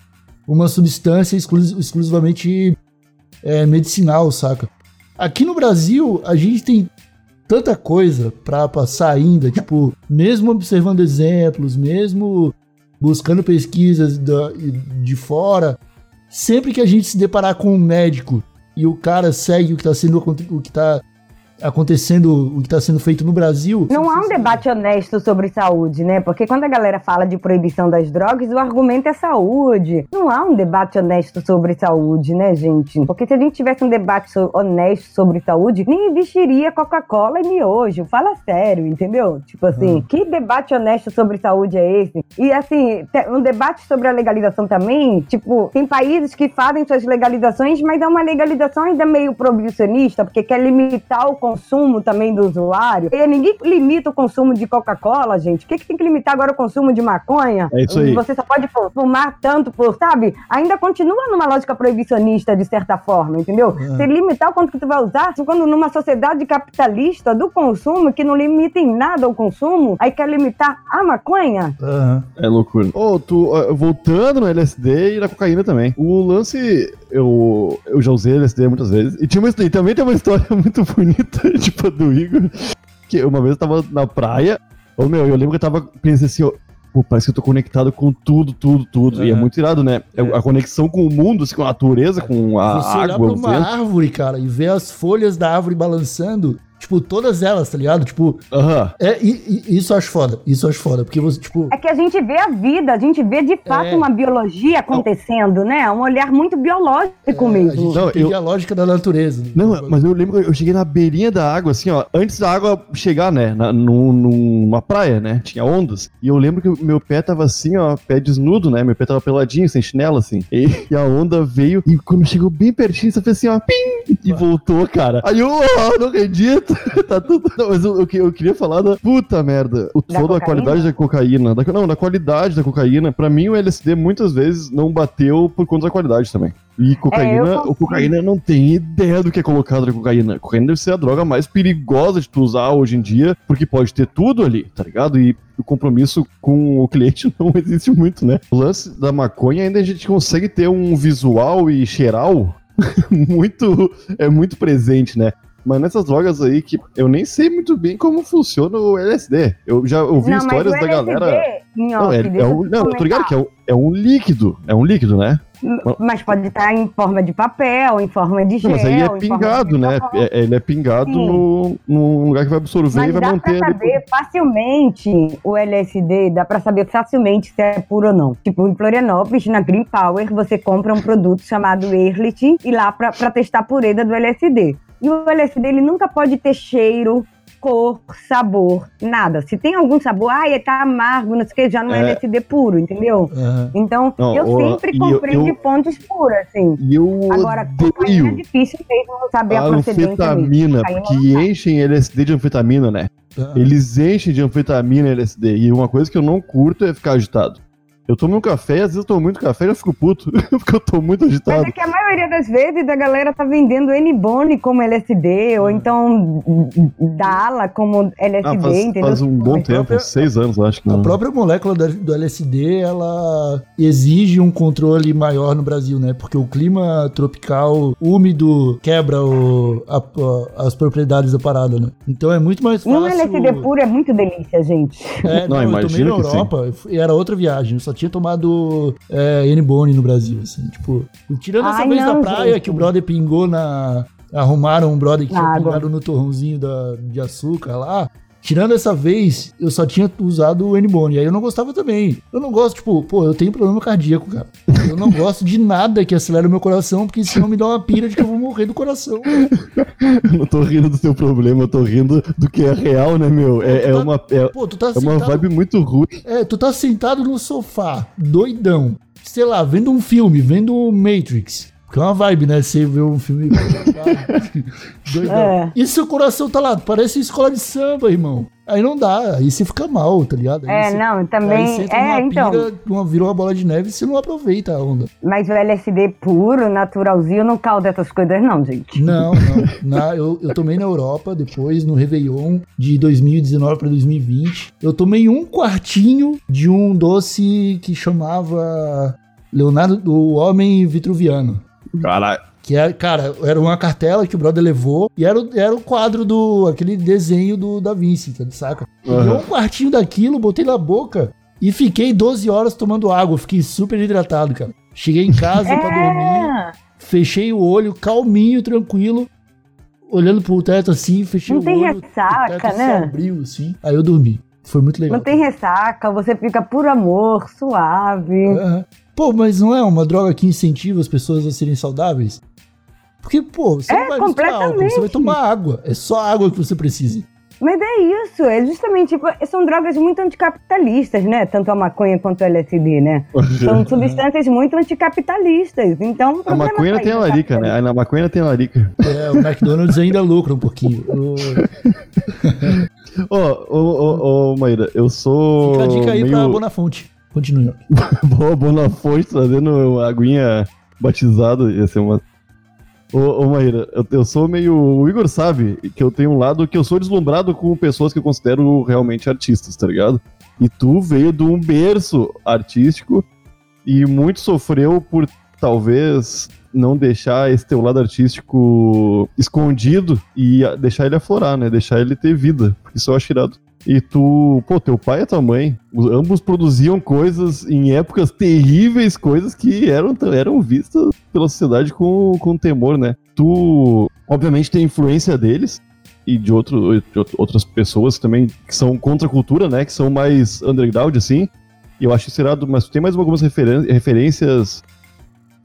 uma substância exclu- exclusivamente é, medicinal, saca? Aqui no Brasil, a gente tem tanta coisa pra passar ainda, tipo, mesmo observando exemplos, mesmo buscando pesquisas de fora, sempre que a gente se deparar com um médico e o cara segue o que tá sendo o que tá acontecendo, o que tá sendo feito no Brasil. Não há um debate honesto sobre saúde, né? Porque quando a galera fala de proibição das drogas, o argumento é saúde. Não há um debate honesto sobre saúde, né, gente? Porque se a gente tivesse um debate honesto sobre saúde, nem existiria Coca-Cola e miojo. Fala sério, entendeu? Tipo assim, que debate honesto sobre saúde é esse? E assim, um debate sobre a legalização também, tipo, tem países que fazem suas legalizações, mas é uma legalização ainda meio proibicionista, porque quer limitar o consumo também do usuário. E ninguém limita o consumo de Coca-Cola, gente. O que, que tem que limitar agora o consumo de maconha? É isso aí. Você só pode fu- fumar tanto por, sabe? Ainda continua numa lógica proibicionista, de certa forma, entendeu? Você limitar o quanto que tu vai usar, quando numa sociedade capitalista do consumo, que não limita em nada o consumo, aí quer limitar a maconha? Aham. É loucura. Ô, tu, voltando no LSD e na cocaína também. O lance, eu, eu já usei LSD muitas vezes. E, tinha uma, e também tem uma história muito bonita, tipo a do Igor. Que uma vez eu tava na praia. Ô, meu, eu lembro que eu tava pensando assim, ó. Pô, parece que eu tô conectado com tudo, tudo, tudo. E é muito irado, né? É A conexão com o mundo, assim, com a natureza, com a Você olhar água, pra o uma vento. árvore, cara, e ver as folhas da árvore balançando, tipo, todas elas, tá ligado? Tipo, Aham. é, e- e- isso eu acho foda, isso eu acho foda, porque você, tipo, É que a gente vê a vida, a gente vê de fato É. uma biologia acontecendo, né? Um olhar muito biológico a mesmo. gente Não, eu- a lógica da natureza. Não, mas eu lembro que eu cheguei na beirinha da água, assim, ó, antes da água chegar, né, na, num- numa praia, né, tinha ondas, e eu lembro que o meu pé tava assim, ó, pé desnudo, né, meu pé tava peladinho, sem chinelo, assim, e, e a onda veio, e quando chegou bem pertinho, você fez assim, ó, pim, e voltou, cara. Aí eu, oh, não acredito, tá tudo... Não, mas eu, eu, que- eu queria falar da puta merda, o Da todo da cocaína? qualidade da cocaína, da, não, da qualidade da cocaína, pra mim o LSD muitas vezes não bateu por conta da qualidade também. E cocaína, É, o cocaína não tem ideia do que é colocado na cocaína. Cocaína deve ser a droga mais perigosa de tu usar hoje em dia, porque pode ter tudo ali, tá ligado? E o compromisso com o cliente não existe muito, né? O lance da maconha ainda a gente consegue ter um visual e cheiral muito é muito presente, né? Mas nessas drogas aí que eu nem sei muito bem como funciona o LSD. Eu já ouvi Não, histórias da galera. Nhoque, Não, é, é um, não, eu tô ligado que é um, é um líquido. É um líquido, né? Mas pode estar em forma de papel, em forma de gel. Não, mas aí é pingado, né? alcohol. É- ele é pingado Sim. no, num lugar que vai absorver Mas e vai dá manter. pra ali saber facilmente o LSD, dá pra saber facilmente se é puro ou não. Tipo, em Florianópolis, na Green Power, você compra um produto chamado Erlit e lá pra, pra testar a pureza do LSD. E o LSD, ele nunca pode ter cheiro, cor, sabor, nada. Se tem algum sabor, ah, ele tá amargo, não sei o que, já não é, É. LSD puro, entendeu? Então, Não, eu sempre comprei eu- de fontes puras, assim. Eu Agora, cocaína é odeio difícil mesmo saber a, a anfetamina, porque enchem LSD de anfetamina, né? Eles enchem de anfetamina LSD. E uma coisa que eu não curto é ficar agitado. Eu tomo um café, às vezes eu tomo muito café e já fico puto, porque eu tô muito Mas agitado. é que a maioria das vezes a galera tá vendendo N-Bone como LSD, ou então Dala como LSD, Ah, faz, entendeu? faz um bom tempo, própria- seis anos, eu acho que A não. própria molécula do LSD, ela exige um controle maior no Brasil, né? Porque o clima tropical úmido quebra o- a- a- as propriedades da parada, né? Então é muito mais E um fácil... LSD puro é muito delícia, gente. É, Não, não, eu tomei na sim. Europa e era outra viagem. Eu só tinha tomado é, N-Bone no Brasil, assim. Tipo, tirando essa Ai, vez não, da praia gente. que o brother pingou na... Arrumaram um brother que Na tinha pingado no torrãozinho da, de açúcar lá. Tirando essa vez, eu só tinha usado o N-Bone. E aí eu não gostava também. Eu não gosto, tipo, pô, eu tenho problema cardíaco, cara. Eu não gosto de nada que acelere o meu coração, porque senão me dá uma pira de que eu vou morrer do coração. Eu não tô rindo do teu problema, eu tô rindo do que é real, né, meu? É, é Tá- uma, é, Pô, tá é uma sentado- vibe muito ruim. É, tu tá sentado no sofá, doidão, sei lá, vendo um filme, vendo Matrix. Que é uma vibe, né? Você vê um filme. doidão. É. E seu coração tá lá, parece escola de samba, irmão. Aí não dá, aí você fica mal, tá ligado? Aí É, você- não, Aí também. você entra É, então. pira, uma, virou uma bola de neve e você não aproveita a onda. Mas o LSD puro, naturalzinho, não causa essas coisas, não, gente. Não, não. Na- eu, eu tomei na Europa, depois, no Réveillon de 2019 pra 2020. Eu tomei um quartinho de um doce que chamava Leonardo, o Homem Vitruviano. Caralho. Que era, cara, era uma cartela que o brother levou e era, o- era o quadro do. aquele desenho do Da Vinci, tá, saca? Peguei Aham. um quartinho daquilo, botei na boca e fiquei 12 horas tomando água. Fiquei super hidratado, cara. Cheguei em casa pra dormir, É, fechei o olho, calminho, tranquilo, olhando pro teto assim, fechei Não o tem olho. ressaca, o teto se né? abriu, assim. Aí eu dormi. Foi muito legal. não tem ressaca, você fica por amor, suave. Aham. Pô, mas não é uma droga que incentiva as pessoas a serem saudáveis? Porque, pô, você É, não vai misturar álcool, você vai tomar água. É só água que você precisa. Mas é isso, é justamente, tipo, são drogas muito anticapitalistas, né? Tanto a maconha quanto o LSD, né? São substâncias muito anticapitalistas. Então, o A problema maconha tá tem a larica, né? capitalismo. A maconha tem a larica. É, o McDonald's ainda lucra um pouquinho. Ô, ô, ô, Maíra, eu sou. Fica a dica aí pra meio... Bonafonte. Continue. Boa, boa fonte, trazendo aguinha batizada, ia ser uma. Ô, ô Maíra, eu, eu sou meio. O Igor sabe que eu tenho um lado que eu sou deslumbrado com pessoas que eu considero realmente artistas, tá ligado? E tu veio de um berço artístico e muito sofreu por talvez não deixar esse teu lado artístico escondido e deixar ele aflorar, né? Deixar ele ter vida. Isso eu acho irado. E tu, pô, teu pai e tua mãe, os- ambos produziam coisas em épocas terríveis, coisas que eram, eram vistas pela sociedade com, com temor, né? Tu, obviamente, tem influência deles e de, outro, de out- outras pessoas também que são contra a cultura, né? Que são mais underground, assim. E eu acho isso irado, mas tem mais algumas referências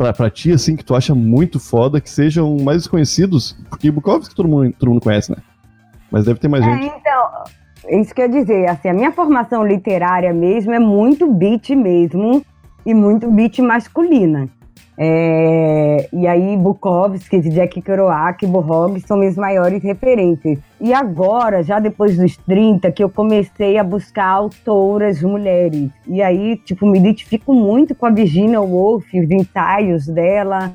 pra, pra ti, assim, que tu acha muito foda, que sejam mais desconhecidos? Porque Bukowski todo mundo, todo mundo conhece, né? Mas deve ter mais É, gente. então, isso que eu ia dizer, assim, a minha formação literária mesmo é muito beat mesmo e muito beat masculina. É, e aí Bukowski, Jack Kerouac, Borrog são minhas maiores referências. E agora, já depois dos 30, que eu comecei a buscar autoras mulheres. E aí, tipo, me identifico muito com a Virginia Woolf, os ensaios dela,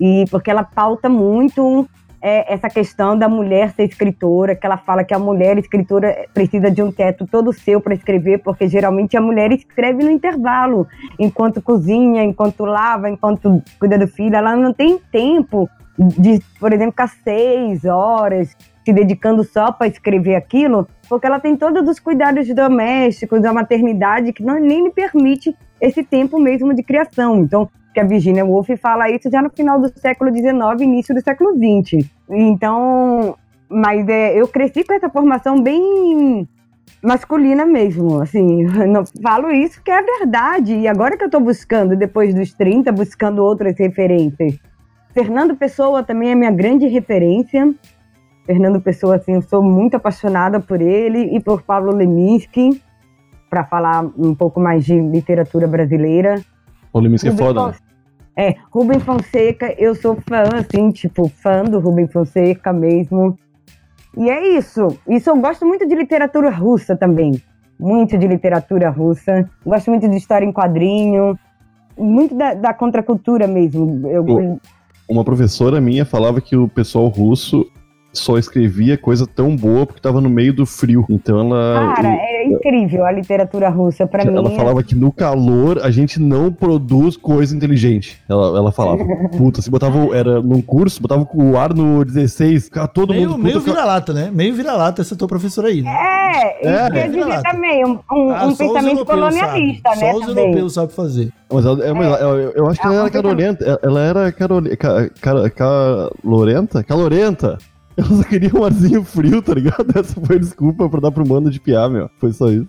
e porque ela pauta muito é, essa questão da mulher ser escritora, que ela fala que a mulher escritora precisa de um teto todo seu para escrever, porque geralmente a mulher escreve no intervalo, enquanto cozinha, enquanto lava, enquanto cuida do filho, ela não tem tempo de, por exemplo, ficar seis horas se dedicando só para escrever aquilo, porque ela tem todos os cuidados domésticos, da maternidade, que não, nem lhe permite esse tempo mesmo de criação. Então, que a Virginia Woolf fala isso já no final do século XIX, início do século XX. Então, mas é, eu cresci com essa formação bem masculina mesmo, assim, não falo isso que é verdade. E agora que eu tô buscando, depois dos 30, buscando outras referências. Fernando Pessoa também é minha grande referência. Fernando Pessoa, assim, eu sou muito apaixonada por ele e por Pablo Leminski, para falar um pouco mais de literatura brasileira. O Leminski é foda, né? É, Rubem Fonseca, eu sou fã, assim, tipo, fã do Rubem Fonseca mesmo. E é isso. Isso eu gosto muito de literatura russa também. Muito de literatura russa. Gosto muito de história em quadrinho. Muito da, da contracultura mesmo. Eu. Uma professora minha falava que o pessoal russo só escrevia coisa tão boa porque tava no meio do frio. Então ela. cara, é incrível a literatura russa pra ela mim. é falava que no calor a gente não produz coisa inteligente. Ela, ela falava. Puta, se botava. o- Era num curso, botava o ar no 16, ficava todo Meio, mundo. meio vira-lata, né? Meio vira-lata essa tua professora aí, né? É, É, isso que eu ia é dizer também. Um, um- Ah, um pensamento colonialista, sabem. né? Só os também. europeus sabem fazer. Mas ela, é, mas ela- eu, eu acho que É ela uma era carolenta. Ela- Ela era carole, ca, ca, calorenta? Calorenta! Ela só queria um arzinho frio, tá ligado? Essa foi a desculpa pra dar pro mano de piar, meu. Foi só isso.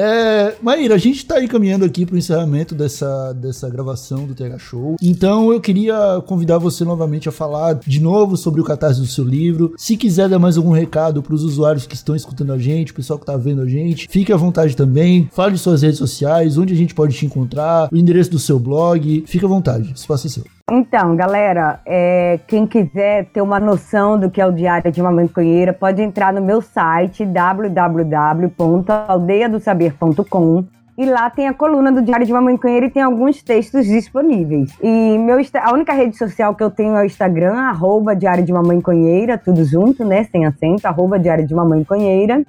É, Maíra, a gente tá encaminhando aqui pro encerramento dessa, dessa gravação do TH Show. Então eu queria convidar você novamente a falar de novo sobre o catarse do seu livro. Se quiser dar mais algum recado pros usuários que estão escutando a gente, o pessoal que tá vendo a gente, fique à vontade também. Fale de suas redes sociais, onde a gente pode te encontrar, o endereço do seu blog. Fique à vontade, espaço é seu. Então, galera, é, quem quiser ter uma noção do que é o Diário de uma Maconheira, pode entrar no meu site www.aldeiadosaber.com e lá tem a coluna do Diário de uma Maconheira e tem alguns textos disponíveis. E meu, a única rede social que eu tenho é o Instagram, arroba Diário de uma Maconheira, tudo junto, né, sem acento, arroba Diário de uma Maconheira.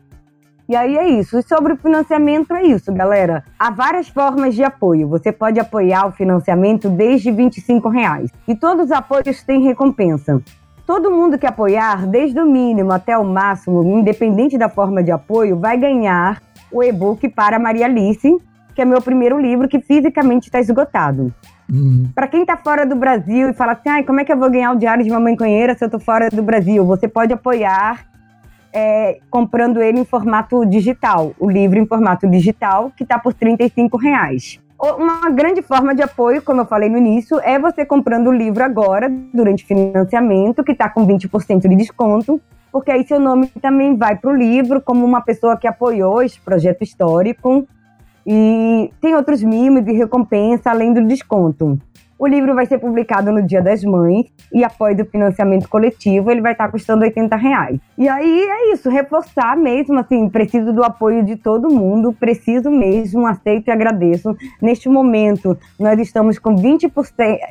E aí é isso. E sobre o financiamento é isso, galera. Há várias formas de apoio. Você pode apoiar o financiamento desde R$ reais. E todos os apoios têm recompensa. Todo mundo que apoiar, desde o mínimo até o máximo, independente da forma de apoio, vai ganhar o e-book para Maria Alice, que é meu primeiro livro que fisicamente está esgotado. Uhum. Para quem está fora do Brasil e fala assim, como é que eu vou ganhar o Diário de Mamãe Conheira se eu estou fora do Brasil? Você pode apoiar é, comprando ele em formato digital, o livro em formato digital, que está por R$ reais. Uma grande forma de apoio, como eu falei no início, é você comprando o livro agora, durante financiamento, que está com 20% de desconto, porque aí seu nome também vai para o livro como uma pessoa que apoiou esse projeto histórico. E tem outros mimos e recompensa além do desconto. O livro vai ser publicado no Dia das Mães e após o financiamento coletivo ele vai estar custando 80 reais. E aí é isso, reforçar mesmo, assim, preciso do apoio de todo mundo, preciso mesmo, aceito e agradeço. Neste momento, nós estamos com 20%,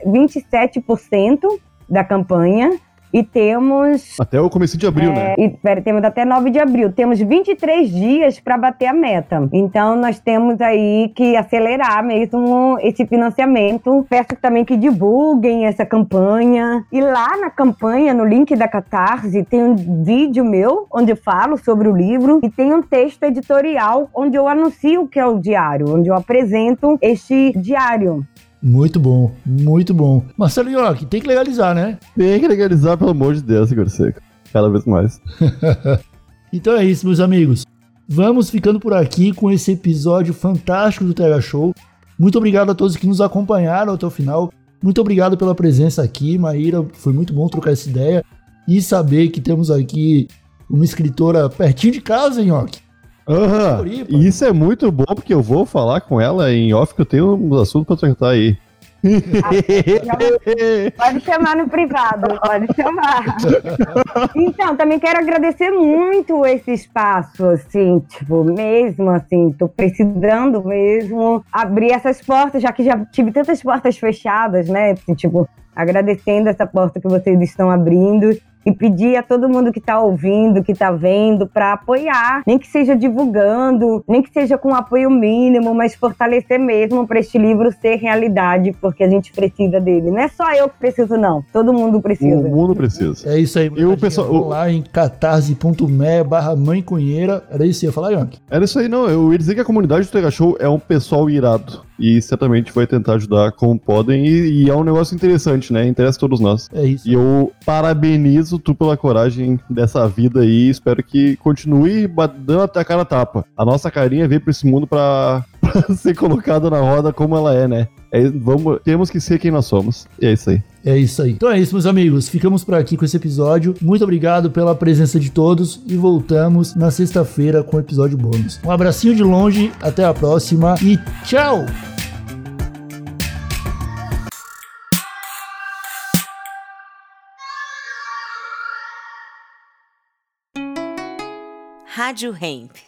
27% da campanha e temos. Até o começo de abril, é, né? E, pera, temos até 9 de abril. Temos 23 dias para bater a meta. Então, nós temos aí que acelerar mesmo esse financiamento. Peço também que divulguem essa campanha. E lá na campanha, no link da Catarse, tem um vídeo meu onde eu falo sobre o livro e tem um texto editorial onde eu anuncio o que é o diário, onde eu apresento este diário. Muito bom, muito bom. Marcelo York, tem que legalizar, né? Tem que legalizar, pelo amor de Deus, Igor Seco. Cada vez mais. então é isso, meus amigos. Vamos ficando por aqui com esse episódio fantástico do TH Show. Muito obrigado a todos que nos acompanharam até o final. Muito obrigado pela presença aqui, Maíra. Foi muito bom trocar essa ideia e saber que temos aqui uma escritora pertinho de casa, York. Uhum. Isso é muito bom, porque eu vou falar com ela em off que eu tenho uns assuntos pra tratar aí. pode chamar no privado, pode chamar. Então, também quero agradecer muito esse espaço, assim, tipo, mesmo assim, tô precisando mesmo abrir essas portas, já que já tive tantas portas fechadas, né? Assim, tipo, agradecendo essa porta que vocês estão abrindo e pedir a todo mundo que está ouvindo, que está vendo, para apoiar, nem que seja divulgando, nem que seja com apoio mínimo, mas fortalecer mesmo para este livro ser realidade, porque a gente precisa dele. Não é só eu que preciso, não. Todo mundo precisa. O mundo precisa. É isso aí. Eu, pessoal, eu... lá em catarse.me barra mãe cunheira. Era isso que ia falar, Yonk? Era isso aí, não. Eu ia dizer que a comunidade do Tega Show é um pessoal irado e certamente vai tentar ajudar como podem. E, e, é um negócio interessante, né? Interessa a todos nós. É isso. E eu parabenizo tu pela coragem dessa vida aí. Espero que continue dando até a cara tapa. A nossa carinha veio pra esse mundo pra, pra ser colocada na roda como ela é, né? É, vamos, temos que ser quem nós somos. E é isso aí. É isso aí. Então é isso, meus amigos. Ficamos por aqui com esse episódio. Muito obrigado pela presença de todos e voltamos na sexta-feira com o episódio bônus. Um abracinho de longe, até a próxima e tchau! Rádio Hemp.